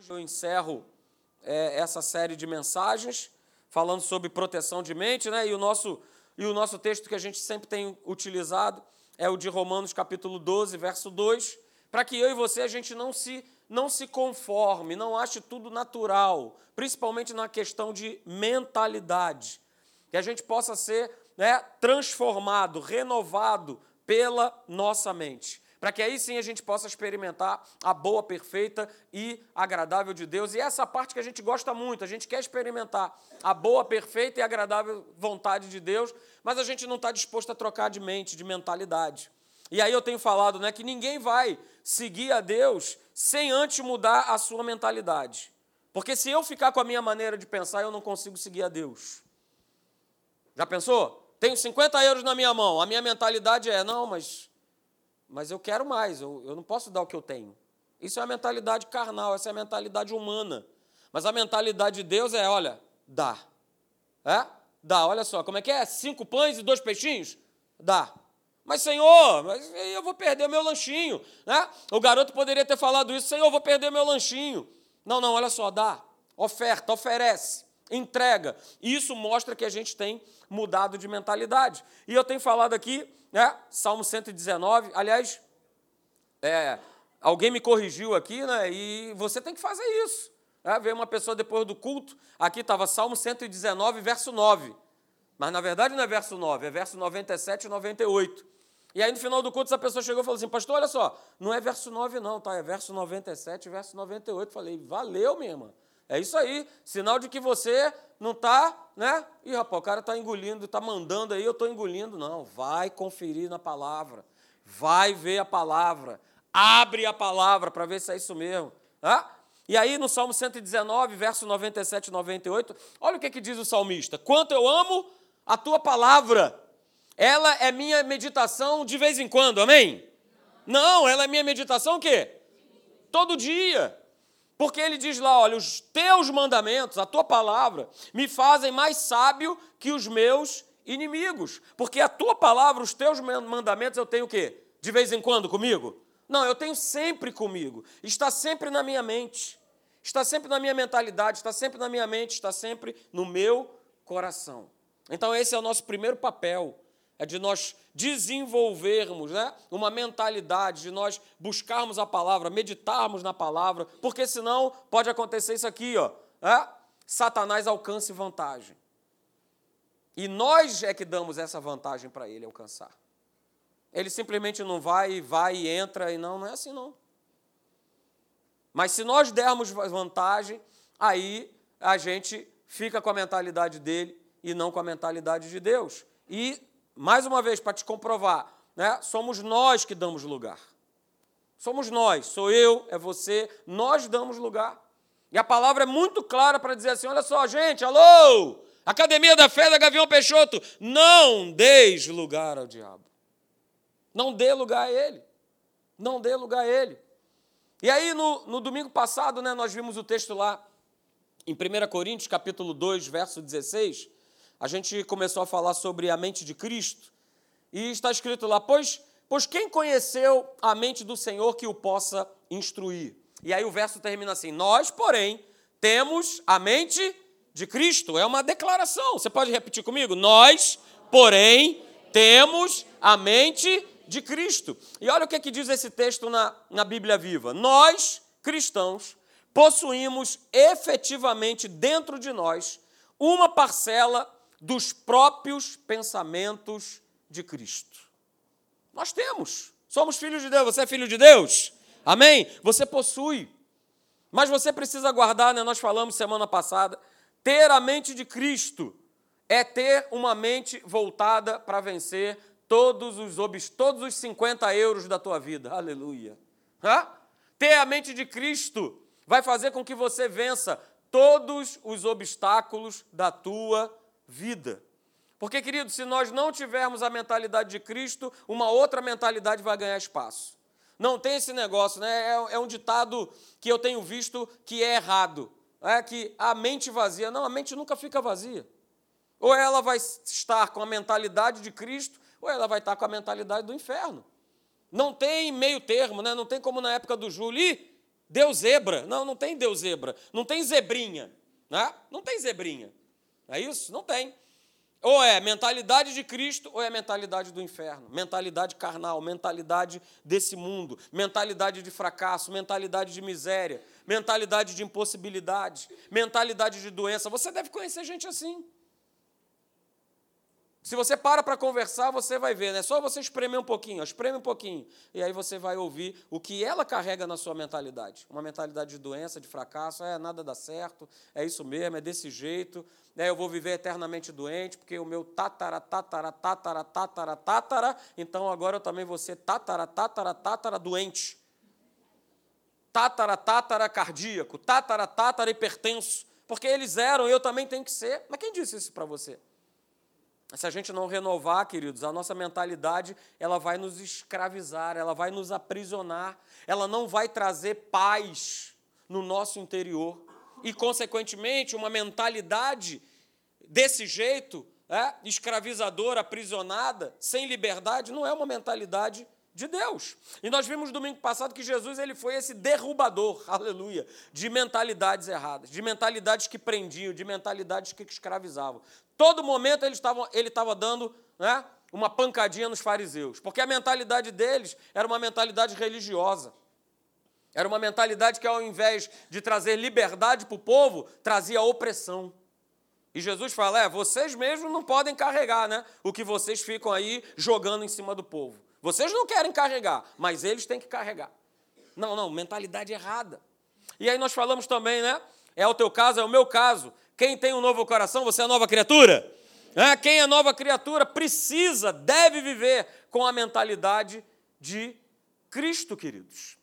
hoje eu encerro é, essa série de mensagens falando sobre proteção de mente, né? E o nosso e o nosso texto que a gente sempre tem utilizado é o de Romanos capítulo 12, verso 2, para que eu e você a gente não se não se conforme, não ache tudo natural, principalmente na questão de mentalidade, que a gente possa ser né, transformado, renovado pela nossa mente para que aí sim a gente possa experimentar a boa, perfeita e agradável de Deus. E essa parte que a gente gosta muito, a gente quer experimentar a boa, perfeita e agradável vontade de Deus, mas a gente não está disposto a trocar de mente, de mentalidade. E aí eu tenho falado né, que ninguém vai seguir a Deus sem antes mudar a sua mentalidade. Porque se eu ficar com a minha maneira de pensar, eu não consigo seguir a Deus. Já pensou? Tenho 50 euros na minha mão, a minha mentalidade é: não, mas mas eu quero mais, eu, eu não posso dar o que eu tenho. Isso é a mentalidade carnal, essa é a mentalidade humana. Mas a mentalidade de Deus é: olha, dá. É? Dá, olha só, como é que é? Cinco pães e dois peixinhos? Dá. Mas, Senhor, mas eu vou perder meu lanchinho. Né? O garoto poderia ter falado isso: Senhor, eu vou perder meu lanchinho. Não, não, olha só, dá. Oferta, oferece, entrega. Isso mostra que a gente tem mudado de mentalidade. E eu tenho falado aqui né? Salmo 119. Aliás, é, alguém me corrigiu aqui, né? E você tem que fazer isso. É, veio uma pessoa depois do culto, aqui estava Salmo 119, verso 9. Mas na verdade não é verso 9, é verso 97 e 98. E aí no final do culto essa pessoa chegou e falou assim: Pastor, olha só, não é verso 9, não, tá? É verso 97 e verso 98. Falei: Valeu, minha irmã. É isso aí, sinal de que você não está, né? Ih, rapaz, o cara está engolindo, está mandando aí, eu estou engolindo. Não, vai conferir na palavra, vai ver a palavra, abre a palavra para ver se é isso mesmo. Tá? E aí no Salmo 119, verso 97 e 98, olha o que, que diz o salmista: Quanto eu amo a tua palavra, ela é minha meditação de vez em quando, amém? Não, ela é minha meditação o quê? Todo dia. Porque ele diz lá: olha, os teus mandamentos, a tua palavra, me fazem mais sábio que os meus inimigos. Porque a tua palavra, os teus mandamentos, eu tenho o quê? De vez em quando comigo? Não, eu tenho sempre comigo. Está sempre na minha mente. Está sempre na minha mentalidade, está sempre na minha mente, está sempre no meu coração. Então, esse é o nosso primeiro papel é de nós desenvolvermos né, uma mentalidade, de nós buscarmos a palavra, meditarmos na palavra, porque senão pode acontecer isso aqui, ó, é? Satanás alcance vantagem. E nós é que damos essa vantagem para ele alcançar. Ele simplesmente não vai, vai e entra, e não, não é assim não. Mas se nós dermos vantagem, aí a gente fica com a mentalidade dele e não com a mentalidade de Deus. E mais uma vez, para te comprovar, né? somos nós que damos lugar. Somos nós, sou eu, é você, nós damos lugar. E a palavra é muito clara para dizer assim: olha só, gente, alô, Academia da Fé da Gavião Peixoto, não deis lugar ao diabo. Não dê lugar a ele. Não dê lugar a ele. E aí, no, no domingo passado, né, nós vimos o texto lá, em 1 Coríntios, capítulo 2, verso 16, a gente começou a falar sobre a mente de Cristo, e está escrito lá: pois, pois quem conheceu a mente do Senhor que o possa instruir? E aí o verso termina assim: Nós, porém, temos a mente de Cristo. É uma declaração. Você pode repetir comigo? Nós, porém, temos a mente de Cristo. E olha o que, é que diz esse texto na, na Bíblia Viva. Nós, cristãos, possuímos efetivamente dentro de nós uma parcela dos próprios pensamentos de Cristo. Nós temos. Somos filhos de Deus. Você é filho de Deus? Amém? Você possui. Mas você precisa guardar, né? Nós falamos semana passada. Ter a mente de Cristo é ter uma mente voltada para vencer todos os, todos os 50 euros da tua vida. Aleluia. Hã? Ter a mente de Cristo vai fazer com que você vença todos os obstáculos da tua vida. Porque, querido, se nós não tivermos a mentalidade de Cristo, uma outra mentalidade vai ganhar espaço. Não tem esse negócio, né? É, é um ditado que eu tenho visto que é errado. É que a mente vazia. Não, a mente nunca fica vazia. Ou ela vai estar com a mentalidade de Cristo, ou ela vai estar com a mentalidade do inferno. Não tem meio termo, né? não tem como na época do Júlio. Deus zebra. Não, não tem Deus zebra. Não tem zebrinha. Né? Não tem zebrinha. É isso? Não tem. Ou é mentalidade de Cristo ou é mentalidade do inferno. Mentalidade carnal, mentalidade desse mundo, mentalidade de fracasso, mentalidade de miséria, mentalidade de impossibilidade, mentalidade de doença. Você deve conhecer gente assim. Se você para para conversar, você vai ver, né? É só você espremer um pouquinho, espreme um pouquinho. E aí você vai ouvir o que ela carrega na sua mentalidade. Uma mentalidade de doença, de fracasso, é nada dá certo, é isso mesmo, é desse jeito, né? eu vou viver eternamente doente, porque o meu tatara, tatara, tatara, tatara, tatara, então agora eu também vou ser tatara, tatara, tatara doente. Tatara, tatara cardíaco, tatara, tatara hipertenso. Porque eles eram, eu também tenho que ser. Mas quem disse isso para você? Se a gente não renovar, queridos, a nossa mentalidade, ela vai nos escravizar, ela vai nos aprisionar, ela não vai trazer paz no nosso interior. E, consequentemente, uma mentalidade desse jeito, é, escravizadora, aprisionada, sem liberdade, não é uma mentalidade de Deus. E nós vimos domingo passado que Jesus ele foi esse derrubador, aleluia, de mentalidades erradas, de mentalidades que prendiam, de mentalidades que escravizavam. Todo momento ele estava, ele estava dando né, uma pancadinha nos fariseus, porque a mentalidade deles era uma mentalidade religiosa. Era uma mentalidade que, ao invés de trazer liberdade para o povo, trazia opressão. E Jesus fala: é, vocês mesmos não podem carregar né, o que vocês ficam aí jogando em cima do povo. Vocês não querem carregar, mas eles têm que carregar. Não, não, mentalidade errada. E aí nós falamos também, né? É o teu caso, é o meu caso. Quem tem um novo coração, você é nova criatura? É, quem é nova criatura precisa, deve viver com a mentalidade de Cristo, queridos.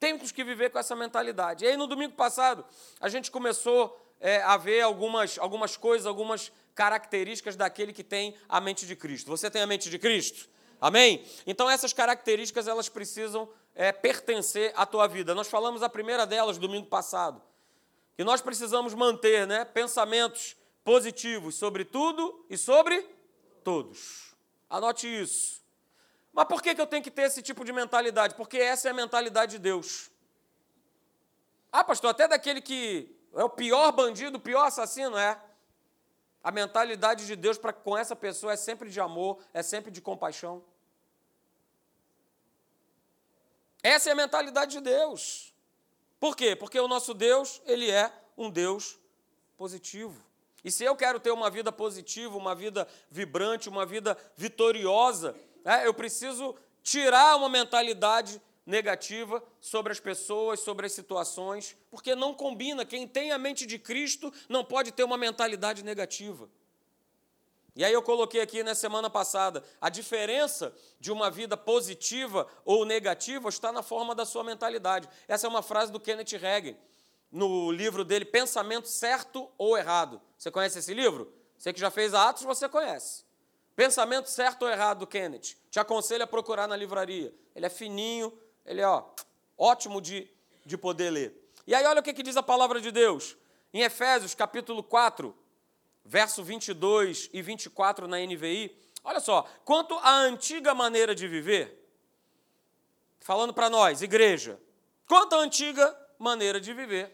Temos que viver com essa mentalidade. E aí, no domingo passado, a gente começou é, a ver algumas, algumas coisas, algumas características daquele que tem a mente de Cristo. Você tem a mente de Cristo? Amém? Então essas características elas precisam é, pertencer à tua vida. Nós falamos a primeira delas domingo passado. Que nós precisamos manter né, pensamentos positivos sobre tudo e sobre todos. Anote isso. Mas por que, que eu tenho que ter esse tipo de mentalidade? Porque essa é a mentalidade de Deus. Ah, pastor, até daquele que é o pior bandido, o pior assassino, é. A mentalidade de Deus para com essa pessoa é sempre de amor, é sempre de compaixão. Essa é a mentalidade de Deus. Por quê? Porque o nosso Deus, ele é um Deus positivo. E se eu quero ter uma vida positiva, uma vida vibrante, uma vida vitoriosa, é, eu preciso tirar uma mentalidade negativa sobre as pessoas, sobre as situações, porque não combina. Quem tem a mente de Cristo não pode ter uma mentalidade negativa. E aí eu coloquei aqui na semana passada, a diferença de uma vida positiva ou negativa está na forma da sua mentalidade. Essa é uma frase do Kenneth Hagin, no livro dele Pensamento Certo ou Errado. Você conhece esse livro? Você que já fez Atos, você conhece. Pensamento Certo ou Errado do Kenneth. Te aconselho a procurar na livraria. Ele é fininho, ele é ó, ótimo de, de poder ler. E aí, olha o que, que diz a palavra de Deus. Em Efésios, capítulo 4, verso 22 e 24 na NVI. Olha só, quanto à antiga maneira de viver, falando para nós, igreja, quanto à antiga maneira de viver,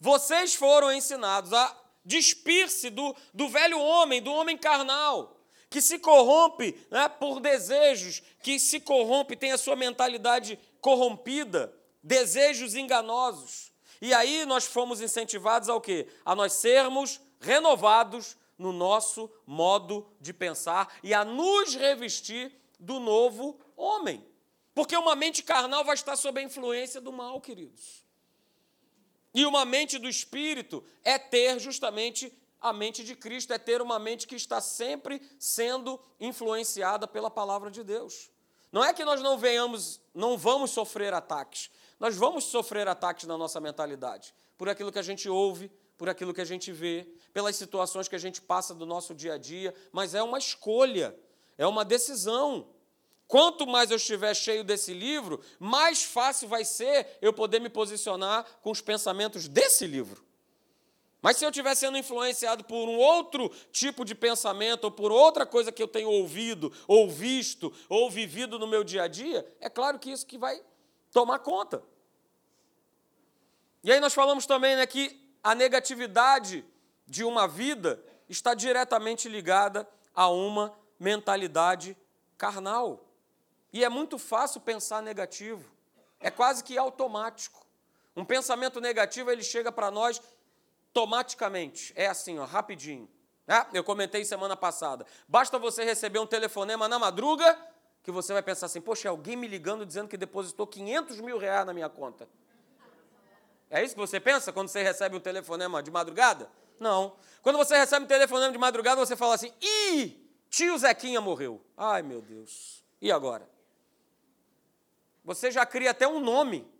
vocês foram ensinados a despir-se do, do velho homem, do homem carnal, que se corrompe né, por desejos, que se corrompe, tem a sua mentalidade corrompida, desejos enganosos. E aí nós fomos incentivados ao quê? A nós sermos renovados no nosso modo de pensar e a nos revestir do novo homem. Porque uma mente carnal vai estar sob a influência do mal, queridos. E uma mente do espírito é ter justamente a mente de Cristo, é ter uma mente que está sempre sendo influenciada pela palavra de Deus. Não é que nós não venhamos, não vamos sofrer ataques. Nós vamos sofrer ataques na nossa mentalidade, por aquilo que a gente ouve, por aquilo que a gente vê, pelas situações que a gente passa do nosso dia a dia, mas é uma escolha, é uma decisão. Quanto mais eu estiver cheio desse livro, mais fácil vai ser eu poder me posicionar com os pensamentos desse livro. Mas se eu estiver sendo influenciado por um outro tipo de pensamento, ou por outra coisa que eu tenho ouvido, ou visto, ou vivido no meu dia a dia, é claro que isso que vai tomar conta. E aí nós falamos também né, que a negatividade de uma vida está diretamente ligada a uma mentalidade carnal. E é muito fácil pensar negativo. É quase que automático. Um pensamento negativo, ele chega para nós automaticamente. É assim, ó, rapidinho. É, eu comentei semana passada. Basta você receber um telefonema na madruga que você vai pensar assim, poxa, é alguém me ligando dizendo que depositou 500 mil reais na minha conta. É isso que você pensa quando você recebe um telefonema de madrugada? Não. Quando você recebe um telefonema de madrugada, você fala assim: ih, tio Zequinha morreu. Ai, meu Deus. E agora? Você já cria até um nome,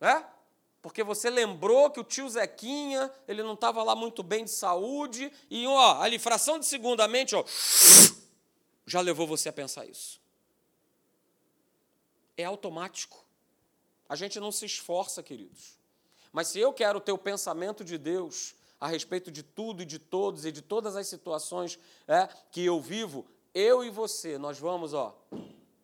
né? Porque você lembrou que o tio Zequinha, ele não estava lá muito bem de saúde, e ó, ali, fração de segundamente, ó, já levou você a pensar isso. É automático. A gente não se esforça, queridos. Mas se eu quero ter o pensamento de Deus a respeito de tudo e de todos e de todas as situações é, que eu vivo, eu e você, nós vamos ó,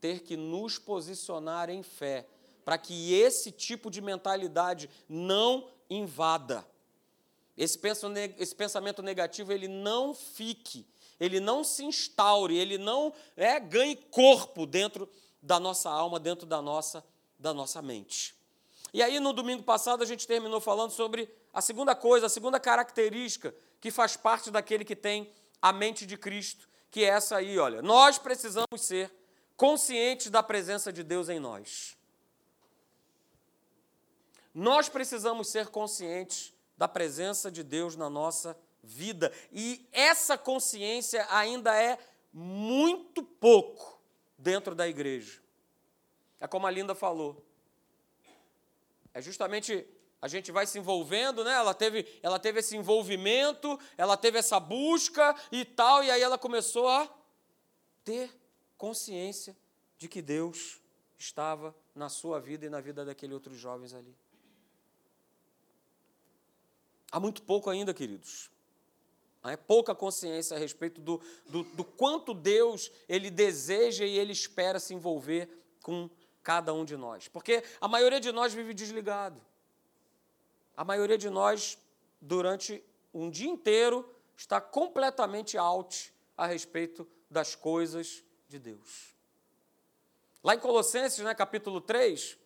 ter que nos posicionar em fé para que esse tipo de mentalidade não invada. Esse pensamento negativo ele não fique, ele não se instaure, ele não é, ganhe corpo dentro da nossa alma, dentro da nossa, da nossa mente. E aí, no domingo passado, a gente terminou falando sobre a segunda coisa, a segunda característica que faz parte daquele que tem a mente de Cristo, que é essa aí, olha. Nós precisamos ser conscientes da presença de Deus em nós. Nós precisamos ser conscientes da presença de Deus na nossa vida. E essa consciência ainda é muito pouco dentro da igreja. É como a Linda falou. É justamente a gente vai se envolvendo, né? Ela teve, ela teve esse envolvimento, ela teve essa busca e tal, e aí ela começou a ter consciência de que Deus estava na sua vida e na vida daqueles outros jovens ali. Há muito pouco ainda, queridos. Há pouca consciência a respeito do, do, do quanto Deus ele deseja e ele espera se envolver com cada um de nós. Porque a maioria de nós vive desligado. A maioria de nós, durante um dia inteiro, está completamente out a respeito das coisas de Deus. Lá em Colossenses, né, capítulo 3,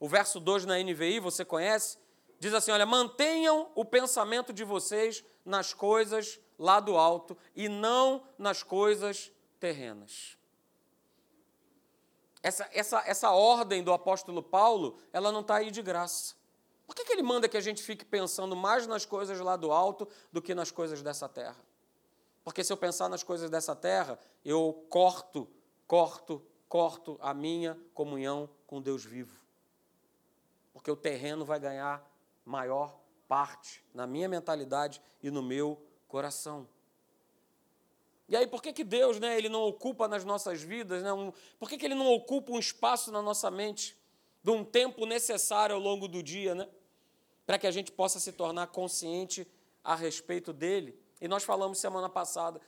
o verso 2 na NVI, você conhece, diz assim: Olha, mantenham o pensamento de vocês nas coisas lá do alto e não nas coisas terrenas. Essa, essa, essa ordem do apóstolo Paulo, ela não está aí de graça. Por que, que ele manda que a gente fique pensando mais nas coisas lá do alto do que nas coisas dessa terra? Porque se eu pensar nas coisas dessa terra, eu corto, corto, corto a minha comunhão com Deus vivo. Porque o terreno vai ganhar maior parte na minha mentalidade e no meu coração. E aí, por que, que Deus né, ele não ocupa nas nossas vidas, né, um, por que, que Ele não ocupa um espaço na nossa mente, de um tempo necessário ao longo do dia, né, para que a gente possa se tornar consciente a respeito dele? E nós falamos semana passada,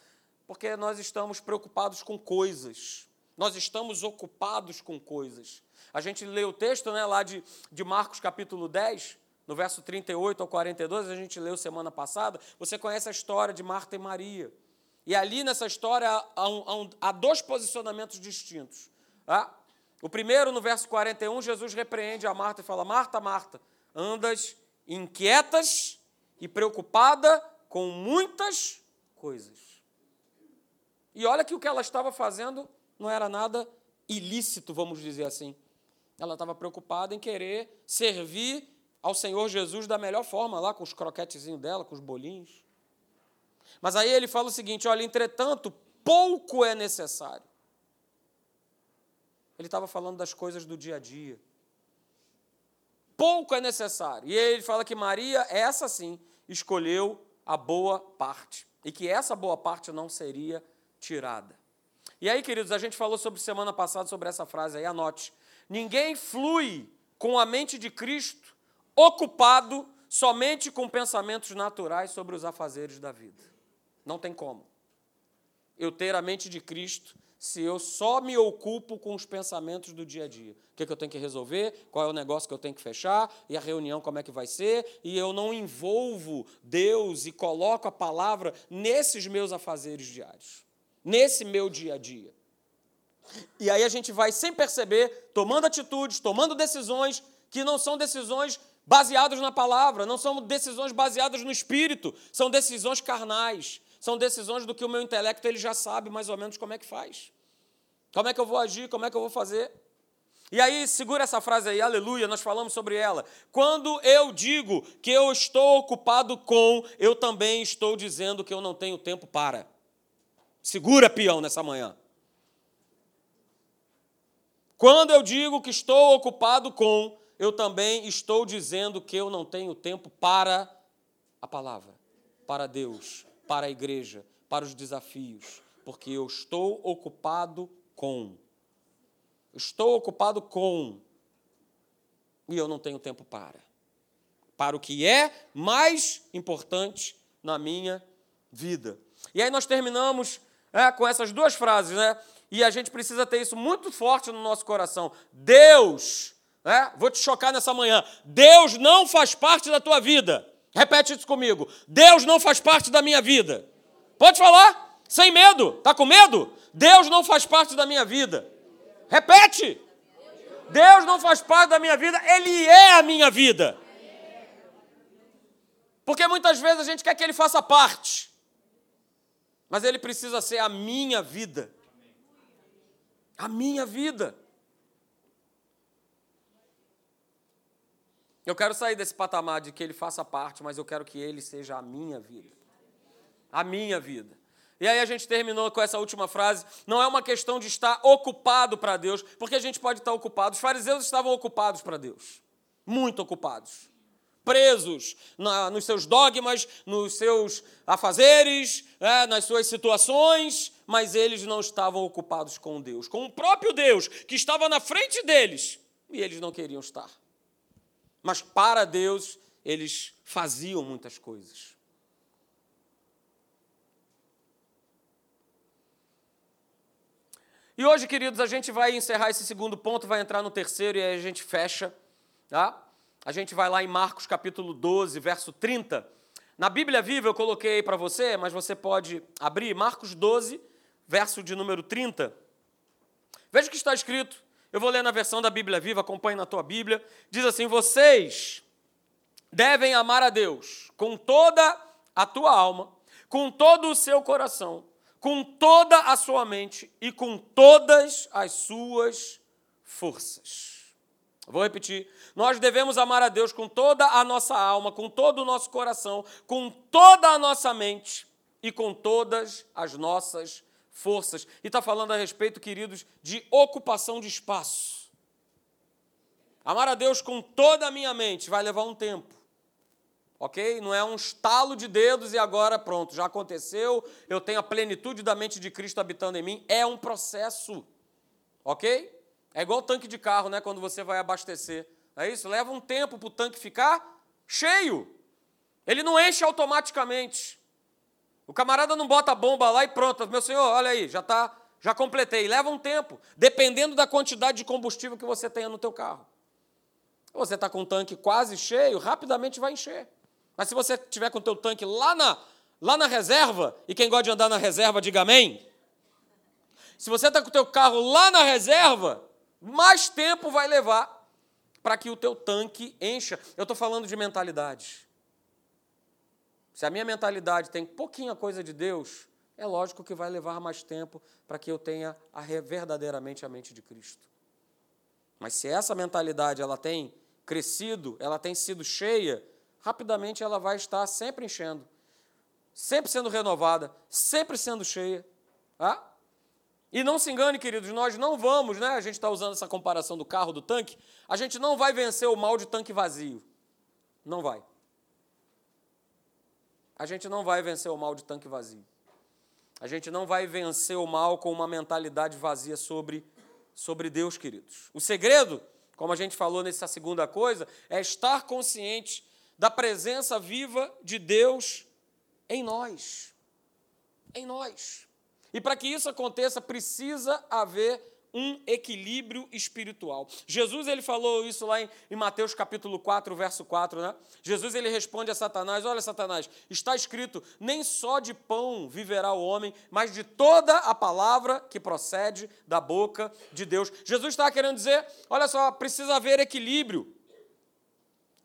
porque nós estamos preocupados com coisas, nós estamos ocupados com coisas. A gente lê o texto né, lá de, de Marcos capítulo 10, no verso 38 ao 42, a gente leu semana passada, você conhece a história de Marta e Maria. E ali nessa história há, um, há dois posicionamentos distintos. Tá? O primeiro, no verso 41, Jesus repreende a Marta e fala: Marta, Marta, andas inquietas e preocupada com muitas coisas. E olha que o que ela estava fazendo não era nada ilícito, vamos dizer assim. Ela estava preocupada em querer servir ao Senhor Jesus da melhor forma, lá com os croquetezinhos dela, com os bolinhos. Mas aí ele fala o seguinte: olha, entretanto, pouco é necessário. Ele estava falando das coisas do dia a dia. Pouco é necessário. E ele fala que Maria, essa sim, escolheu a boa parte. E que essa boa parte não seria tirada. E aí, queridos, a gente falou sobre semana passada sobre essa frase aí, anote. Ninguém flui com a mente de Cristo ocupado somente com pensamentos naturais sobre os afazeres da vida. Não tem como. Eu ter a mente de Cristo se eu só me ocupo com os pensamentos do dia a dia. O que, é que eu tenho que resolver, qual é o negócio que eu tenho que fechar, e a reunião como é que vai ser, e eu não envolvo Deus e coloco a palavra nesses meus afazeres diários, nesse meu dia a dia. E aí a gente vai, sem perceber, tomando atitudes, tomando decisões que não são decisões baseadas na palavra, não são decisões baseadas no espírito, são decisões carnais, são decisões do que o meu intelecto ele já sabe mais ou menos como é que faz. Como é que eu vou agir, como é que eu vou fazer. E aí, segura essa frase aí, aleluia, nós falamos sobre ela. Quando eu digo que eu estou ocupado com, eu também estou dizendo que eu não tenho tempo para. Segura, peão, nessa manhã. Quando eu digo que estou ocupado com, eu também estou dizendo que eu não tenho tempo para a palavra, para Deus, para a igreja, para os desafios, porque eu estou ocupado com. Estou ocupado com. E eu não tenho tempo para. Para o que é mais importante na minha vida. E aí nós terminamos é, com essas duas frases, né? E a gente precisa ter isso muito forte no nosso coração. Deus, né? vou te chocar nessa manhã. Deus não faz parte da tua vida. Repete isso comigo. Deus não faz parte da minha vida. Pode falar? Sem medo. Tá com medo? Deus não faz parte da minha vida. Repete. Deus não faz parte da minha vida, Ele é a minha vida. Porque muitas vezes a gente quer que Ele faça parte, mas Ele precisa ser a minha vida. A minha vida. Eu quero sair desse patamar de que ele faça parte, mas eu quero que ele seja a minha vida. A minha vida. E aí a gente terminou com essa última frase. Não é uma questão de estar ocupado para Deus, porque a gente pode estar ocupado. Os fariseus estavam ocupados para Deus. Muito ocupados. Presos na, nos seus dogmas, nos seus afazeres, é, nas suas situações, mas eles não estavam ocupados com Deus, com o próprio Deus que estava na frente deles e eles não queriam estar. Mas para Deus, eles faziam muitas coisas. E hoje, queridos, a gente vai encerrar esse segundo ponto, vai entrar no terceiro e aí a gente fecha. Tá? A gente vai lá em Marcos capítulo 12, verso 30. Na Bíblia Viva eu coloquei para você, mas você pode abrir Marcos 12, verso de número 30. Veja o que está escrito. Eu vou ler na versão da Bíblia Viva, acompanhe na tua Bíblia. Diz assim: Vocês devem amar a Deus com toda a tua alma, com todo o seu coração, com toda a sua mente e com todas as suas forças. Vou repetir. Nós devemos amar a Deus com toda a nossa alma, com todo o nosso coração, com toda a nossa mente e com todas as nossas forças. E está falando a respeito, queridos, de ocupação de espaço. Amar a Deus com toda a minha mente vai levar um tempo. Ok? Não é um estalo de dedos e agora pronto, já aconteceu, eu tenho a plenitude da mente de Cristo habitando em mim. É um processo. Ok? É igual tanque de carro, né? Quando você vai abastecer. É isso? Leva um tempo para o tanque ficar cheio. Ele não enche automaticamente. O camarada não bota a bomba lá e pronto, meu senhor, olha aí, já tá, já completei. Leva um tempo, dependendo da quantidade de combustível que você tenha no teu carro. Você está com o tanque quase cheio, rapidamente vai encher. Mas se você tiver com o teu tanque lá na, lá na reserva, e quem gosta de andar na reserva, diga amém. Se você está com o teu carro lá na reserva, mais tempo vai levar para que o teu tanque encha. Eu estou falando de mentalidade. Se a minha mentalidade tem pouquinha coisa de Deus, é lógico que vai levar mais tempo para que eu tenha a, verdadeiramente a mente de Cristo. Mas se essa mentalidade ela tem crescido, ela tem sido cheia, rapidamente ela vai estar sempre enchendo, sempre sendo renovada, sempre sendo cheia. Tá? E não se engane, queridos, nós não vamos, né? A gente está usando essa comparação do carro, do tanque, a gente não vai vencer o mal de tanque vazio. Não vai a gente não vai vencer o mal de tanque vazio. A gente não vai vencer o mal com uma mentalidade vazia sobre, sobre Deus, queridos. O segredo, como a gente falou nessa segunda coisa, é estar consciente da presença viva de Deus em nós. Em nós. E para que isso aconteça, precisa haver um equilíbrio espiritual. Jesus ele falou isso lá em, em, Mateus capítulo 4, verso 4, né? Jesus ele responde a Satanás: "Olha, Satanás, está escrito: nem só de pão viverá o homem, mas de toda a palavra que procede da boca de Deus". Jesus estava querendo dizer: "Olha só, precisa haver equilíbrio".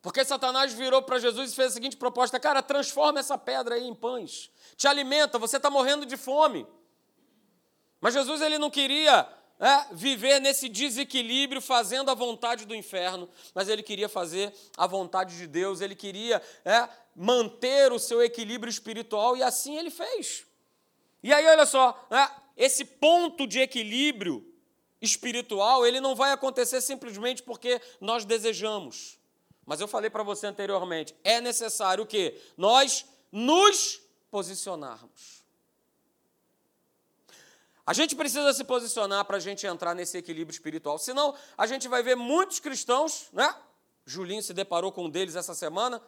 Porque Satanás virou para Jesus e fez a seguinte proposta: "Cara, transforma essa pedra aí em pães. Te alimenta, você está morrendo de fome". Mas Jesus ele não queria é, viver nesse desequilíbrio, fazendo a vontade do inferno, mas ele queria fazer a vontade de Deus, ele queria é, manter o seu equilíbrio espiritual e assim ele fez. E aí, olha só, é, esse ponto de equilíbrio espiritual, ele não vai acontecer simplesmente porque nós desejamos. Mas eu falei para você anteriormente, é necessário que nós nos posicionarmos. A gente precisa se posicionar para a gente entrar nesse equilíbrio espiritual. Senão, a gente vai ver muitos cristãos, né? Julinho se deparou com um deles essa semana,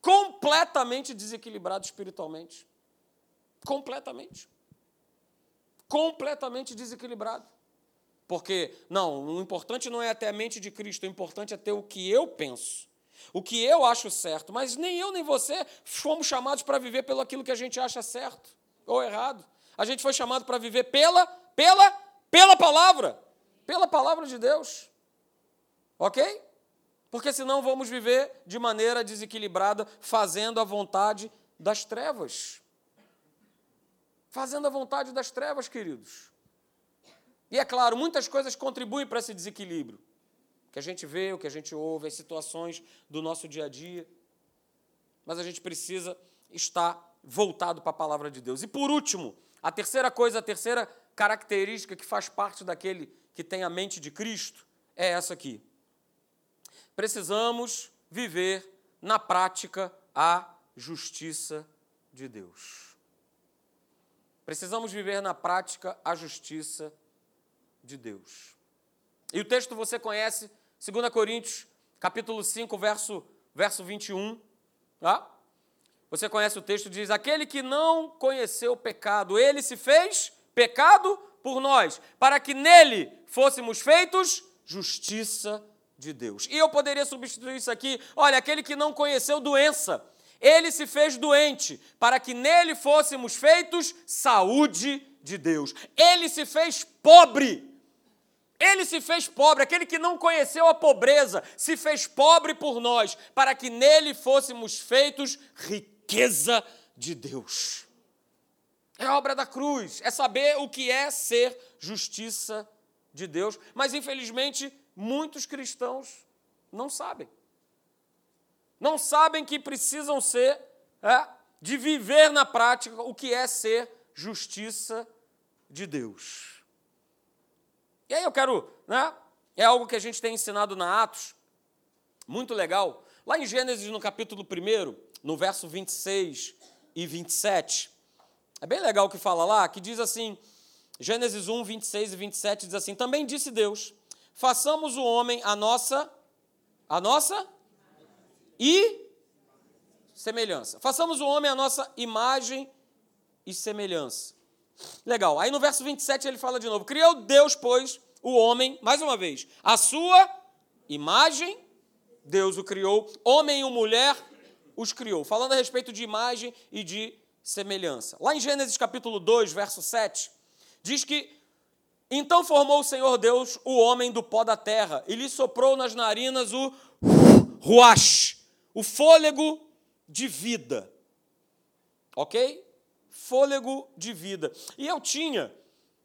completamente desequilibrado espiritualmente. Completamente. Completamente desequilibrado. Porque, não, o importante não é ter a mente de Cristo, o importante é ter o que eu penso, o que eu acho certo. Mas nem eu nem você fomos chamados para viver pelo aquilo que a gente acha certo ou errado. A gente foi chamado para viver pela, pela, pela palavra, pela palavra de Deus. Ok? Porque senão vamos viver de maneira desequilibrada, fazendo a vontade das trevas. Fazendo a vontade das trevas, queridos. E é claro, muitas coisas contribuem para esse desequilíbrio. O que a gente vê, o que a gente ouve, as situações do nosso dia a dia. Mas a gente precisa estar voltado para a palavra de Deus. E por último, a terceira coisa, a terceira característica que faz parte daquele que tem a mente de Cristo é essa aqui. Precisamos viver na prática a justiça de Deus. Precisamos viver na prática a justiça de Deus. E o texto você conhece, 2 Coríntios, capítulo 5, verso, verso 21. Tá? Você conhece o texto, diz: Aquele que não conheceu o pecado, ele se fez pecado por nós, para que nele fôssemos feitos justiça de Deus. E eu poderia substituir isso aqui: olha, aquele que não conheceu doença, ele se fez doente, para que nele fôssemos feitos saúde de Deus. Ele se fez pobre. Ele se fez pobre, aquele que não conheceu a pobreza, se fez pobre por nós, para que nele fôssemos feitos ricos riqueza de Deus. É obra da cruz, é saber o que é ser justiça de Deus. Mas, infelizmente, muitos cristãos não sabem. Não sabem que precisam ser, é, de viver na prática o que é ser justiça de Deus. E aí eu quero, né? É algo que a gente tem ensinado na Atos, muito legal. Lá em Gênesis, no capítulo 1, no verso 26 e 27. É bem legal o que fala lá, que diz assim, Gênesis 1, 26 e 27 diz assim: Também disse Deus: façamos o homem a nossa, a nossa e semelhança. Façamos o homem a nossa imagem e semelhança. Legal. Aí no verso 27 ele fala de novo: Criou Deus, pois, o homem, mais uma vez, a sua imagem, Deus o criou, homem e mulher os criou. Falando a respeito de imagem e de semelhança. Lá em Gênesis capítulo 2, verso 7, diz que então formou o Senhor Deus o homem do pó da terra e lhe soprou nas narinas o ruach, o fôlego de vida. Ok? Fôlego de vida. E eu tinha,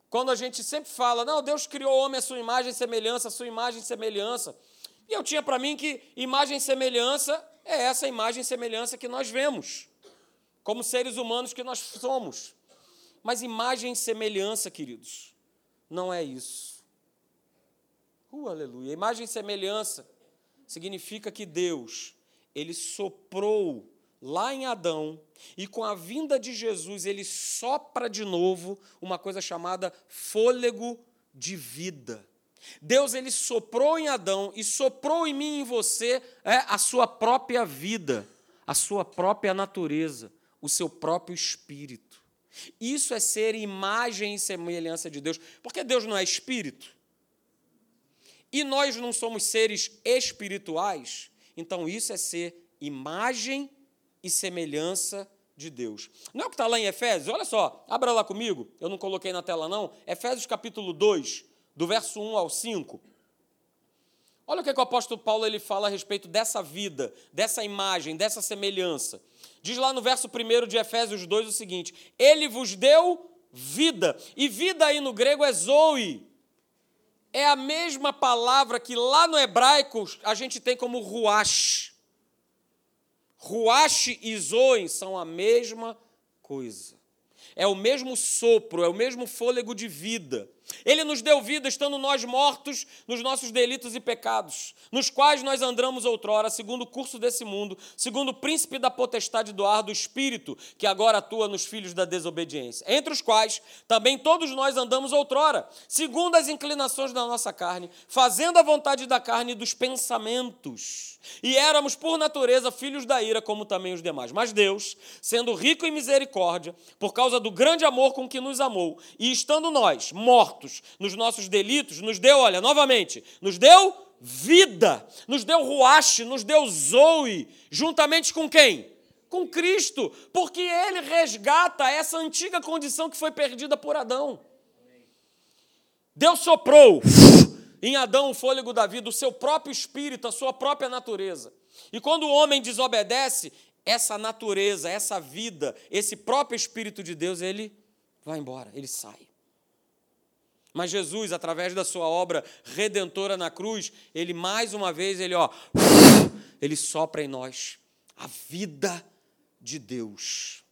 quando a gente sempre fala, não, Deus criou o homem à sua imagem e semelhança, a sua imagem e semelhança. E eu tinha para mim que imagem e semelhança é essa imagem e semelhança que nós vemos, como seres humanos que nós somos. Mas imagem e semelhança, queridos, não é isso. Uh, aleluia. Imagem e semelhança significa que Deus, ele soprou lá em Adão, e com a vinda de Jesus, ele sopra de novo uma coisa chamada fôlego de vida. Deus ele soprou em Adão e soprou em mim e em você é, a sua própria vida, a sua própria natureza, o seu próprio espírito. Isso é ser imagem e semelhança de Deus, porque Deus não é espírito. E nós não somos seres espirituais, então isso é ser imagem e semelhança de Deus. Não é o que está lá em Efésios? Olha só, abra lá comigo, eu não coloquei na tela não. Efésios capítulo 2, do verso 1 ao 5. Olha o que, é que o apóstolo Paulo ele fala a respeito dessa vida, dessa imagem, dessa semelhança. Diz lá no verso 1 de Efésios 2 o seguinte: Ele vos deu vida. E vida aí no grego é zoe. É a mesma palavra que lá no hebraico a gente tem como ruach. Ruach e zoe são a mesma coisa. É o mesmo sopro, é o mesmo fôlego de vida. Ele nos deu vida estando nós mortos nos nossos delitos e pecados, nos quais nós andamos outrora, segundo o curso desse mundo, segundo o príncipe da potestade do ar do espírito, que agora atua nos filhos da desobediência, entre os quais também todos nós andamos outrora, segundo as inclinações da nossa carne, fazendo a vontade da carne e dos pensamentos. E éramos, por natureza, filhos da ira, como também os demais. Mas Deus, sendo rico em misericórdia, por causa do grande amor com que nos amou, e estando nós mortos, mortos nos nossos delitos, nos deu, olha, novamente, nos deu vida, nos deu ruache, nos deu zoe, juntamente com quem? Com Cristo, porque ele resgata essa antiga condição que foi perdida por Adão. Deus soprou em Adão o fôlego da vida, o seu próprio espírito, a sua própria natureza. E quando o homem desobedece, essa natureza, essa vida, esse próprio espírito de Deus, ele vai embora, ele sai. Mas Jesus, através da sua obra redentora na cruz, ele mais uma vez, ele ó, ele sopra em nós a vida de Deus.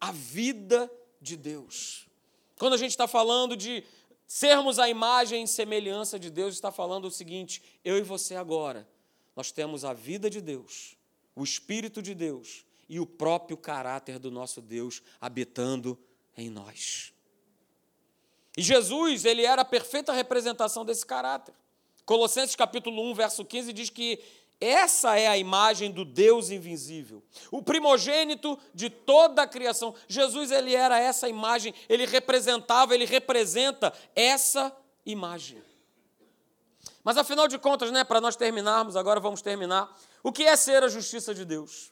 A vida de Deus. Quando a gente está falando de sermos a imagem e semelhança de Deus, está falando o seguinte: eu e você agora, nós temos a vida de Deus, o Espírito de Deus e o próprio caráter do nosso Deus habitando em nós. E Jesus, ele era a perfeita representação desse caráter. Colossenses capítulo 1, verso 15 diz que essa é a imagem do Deus invisível, o primogênito de toda a criação. Jesus ele era essa imagem, ele representava, ele representa essa imagem. Mas afinal de contas, né, para nós terminarmos, agora vamos terminar. O que é ser a justiça de Deus?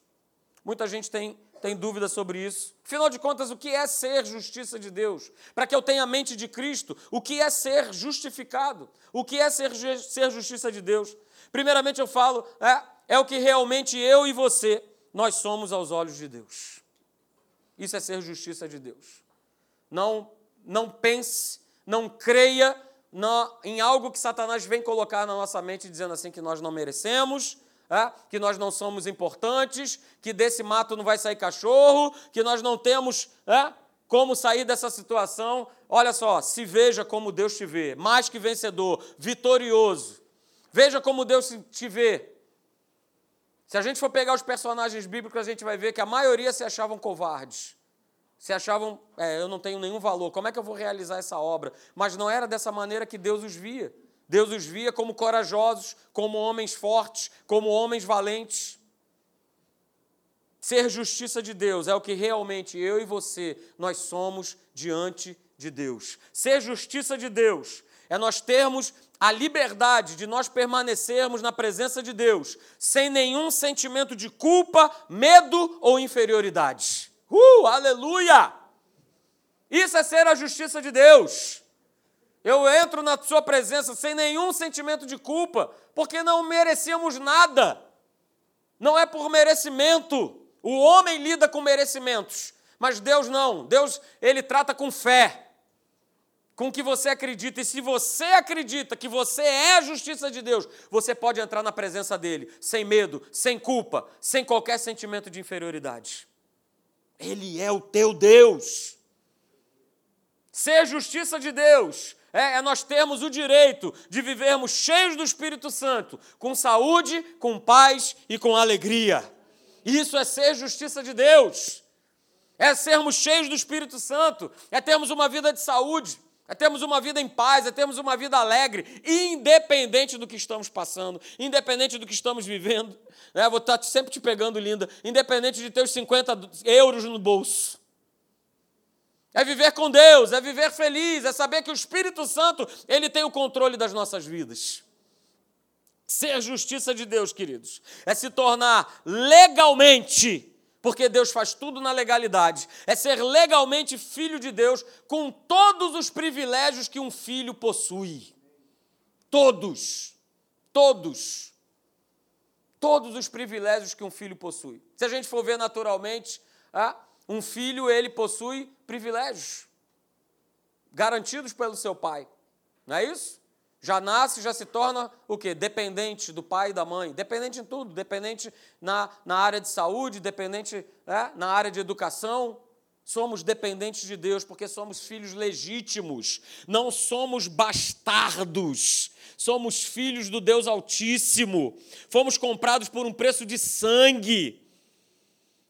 Muita gente tem tem dúvida sobre isso. Afinal de contas, o que é ser justiça de Deus? Para que eu tenha a mente de Cristo, o que é ser justificado? O que é ser, ser justiça de Deus? Primeiramente, eu falo, é, é o que realmente eu e você, nós somos aos olhos de Deus. Isso é ser justiça de Deus. Não, não pense, não creia em algo que Satanás vem colocar na nossa mente, dizendo assim que nós não merecemos, é? que nós não somos importantes, que desse mato não vai sair cachorro, que nós não temos é? como sair dessa situação. Olha só, se veja como Deus te vê, mais que vencedor, vitorioso. Veja como Deus te vê. Se a gente for pegar os personagens bíblicos, a gente vai ver que a maioria se achavam covardes. Se achavam, é, eu não tenho nenhum valor, como é que eu vou realizar essa obra? Mas não era dessa maneira que Deus os via. Deus os via como corajosos, como homens fortes, como homens valentes. Ser justiça de Deus é o que realmente eu e você nós somos diante de Deus. Ser justiça de Deus é nós termos a liberdade de nós permanecermos na presença de Deus sem nenhum sentimento de culpa, medo ou inferioridade. Uh, aleluia! Isso é ser a justiça de Deus. Eu entro na Sua presença sem nenhum sentimento de culpa, porque não merecemos nada. Não é por merecimento. O homem lida com merecimentos, mas Deus não. Deus, ele trata com fé, com que você acredita. E se você acredita que você é a justiça de Deus, você pode entrar na presença dele, sem medo, sem culpa, sem qualquer sentimento de inferioridade. Ele é o teu Deus. Ser justiça de Deus é, é nós termos o direito de vivermos cheios do Espírito Santo, com saúde, com paz e com alegria. Isso é ser justiça de Deus. É sermos cheios do Espírito Santo, é termos uma vida de saúde, é termos uma vida em paz, é termos uma vida alegre, independente do que estamos passando, independente do que estamos vivendo. Né? Vou estar sempre te pegando, linda, independente de ter os 50 euros no bolso. É viver com Deus, é viver feliz, é saber que o Espírito Santo, ele tem o controle das nossas vidas. Ser justiça de Deus, queridos, é se tornar legalmente, porque Deus faz tudo na legalidade, é ser legalmente filho de Deus com todos os privilégios que um filho possui. Todos. Todos. Todos os privilégios que um filho possui. Se a gente for ver naturalmente, ah, um filho ele possui privilégios garantidos pelo seu pai. Não é isso? Já nasce, já se torna o quê? Dependente do pai e da mãe. Dependente em tudo, dependente na, na área de saúde, dependente né, na área de educação. Somos dependentes de Deus porque somos filhos legítimos, não somos bastardos, somos filhos do Deus Altíssimo. Fomos comprados por um preço de sangue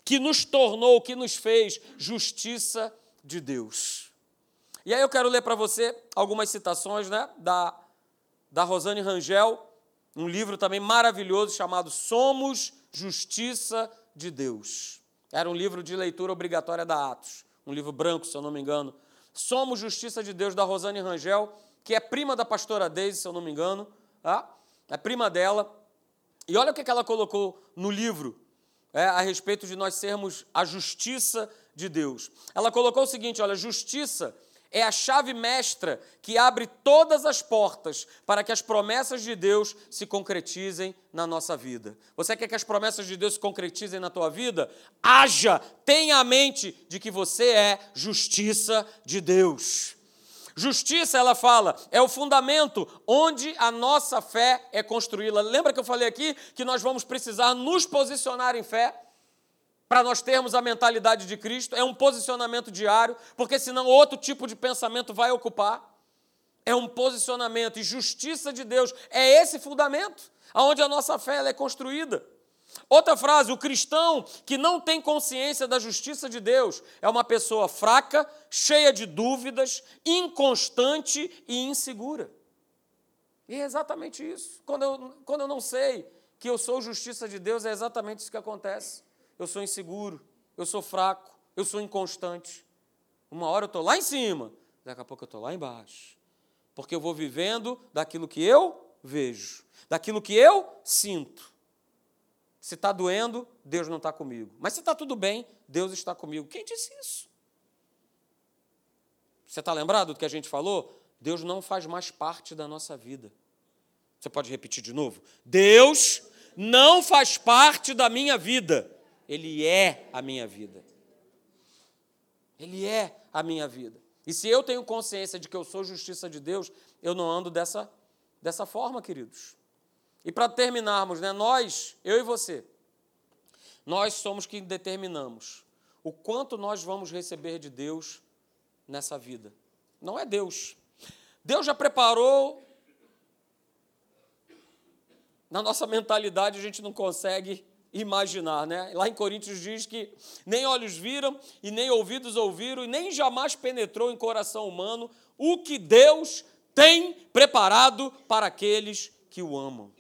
que nos tornou, que nos fez justiça de Deus. E aí eu quero ler para você algumas citações né, da, da Rosane Rangel, um livro também maravilhoso chamado Somos Justiça de Deus. Era um livro de leitura obrigatória da Atos, um livro branco, se eu não me engano. Somos Justiça de Deus, da Rosane Rangel, que é prima da pastora Deise, se eu não me engano. Tá? É prima dela. E olha o que ela colocou no livro é, a respeito de nós sermos a justiça de Deus. Ela colocou o seguinte: olha, justiça é a chave mestra que abre todas as portas para que as promessas de Deus se concretizem na nossa vida. Você quer que as promessas de Deus se concretizem na tua vida? Haja, tenha a mente de que você é justiça de Deus. Justiça, ela fala, é o fundamento onde a nossa fé é construída. Lembra que eu falei aqui que nós vamos precisar nos posicionar em fé? para nós termos a mentalidade de Cristo, é um posicionamento diário, porque senão outro tipo de pensamento vai ocupar. É um posicionamento, e justiça de Deus é esse fundamento, aonde a nossa fé é construída. Outra frase: o cristão que não tem consciência da justiça de Deus é uma pessoa fraca, cheia de dúvidas, inconstante e insegura. E é exatamente isso. Quando eu, quando eu não sei que eu sou justiça de Deus, é exatamente isso que acontece eu sou inseguro, eu sou fraco, eu sou inconstante. Uma hora eu estou lá em cima, daqui a pouco eu estou lá embaixo. Porque eu vou vivendo daquilo que eu vejo, daquilo que eu sinto. Se está doendo, Deus não está comigo. Mas se está tudo bem, Deus está comigo. Quem disse isso? Você está lembrado do que a gente falou? Deus não faz mais parte da nossa vida. Você pode repetir de novo? Deus não faz parte da minha vida. Ele é a minha vida. Ele é a minha vida. E se eu tenho consciência de que eu sou justiça de Deus, eu não ando dessa, dessa forma, queridos. E para terminarmos, né, nós, eu e você, nós somos quem determinamos o quanto nós vamos receber de Deus nessa vida. Não é Deus. Deus já preparou. Na nossa mentalidade, a gente não consegue imaginar, né? Lá em Coríntios diz que nem olhos viram e nem ouvidos ouviram e nem jamais penetrou em coração humano o que Deus tem preparado para aqueles que o amam.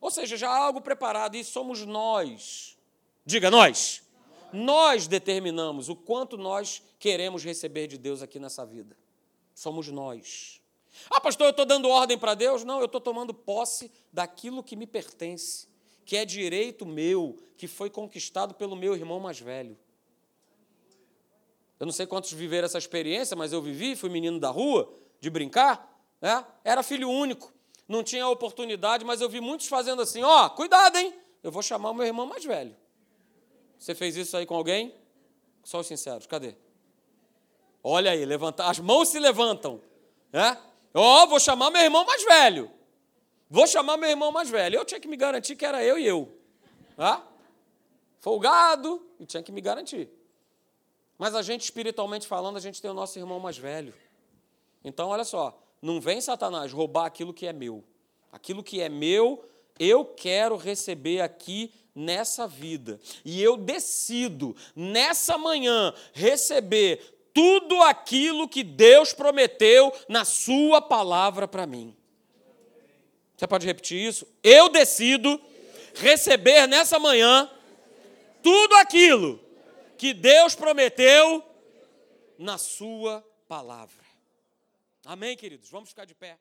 Ou seja, já há algo preparado e somos nós. Diga nós. Nós determinamos o quanto nós queremos receber de Deus aqui nessa vida. Somos nós. Ah, pastor, eu estou dando ordem para Deus? Não, eu estou tomando posse daquilo que me pertence que é direito meu, que foi conquistado pelo meu irmão mais velho. Eu não sei quantos viveram essa experiência, mas eu vivi, fui menino da rua, de brincar, né? era filho único, não tinha oportunidade, mas eu vi muitos fazendo assim: ó, oh, cuidado, hein? Eu vou chamar o meu irmão mais velho. Você fez isso aí com alguém? Só os sinceros, cadê? Olha aí, levanta, as mãos se levantam. Né? Ó, oh, vou chamar meu irmão mais velho. Vou chamar meu irmão mais velho. Eu tinha que me garantir que era eu e eu. Tá? Folgado, e tinha que me garantir. Mas a gente, espiritualmente falando, a gente tem o nosso irmão mais velho. Então, olha só, não vem Satanás roubar aquilo que é meu. Aquilo que é meu, eu quero receber aqui nessa vida. E eu decido, nessa manhã, receber tudo aquilo que Deus prometeu na Sua palavra para mim. Você pode repetir isso? Eu decido receber nessa manhã tudo aquilo que Deus prometeu na Sua palavra. Amém, queridos? Vamos ficar de pé.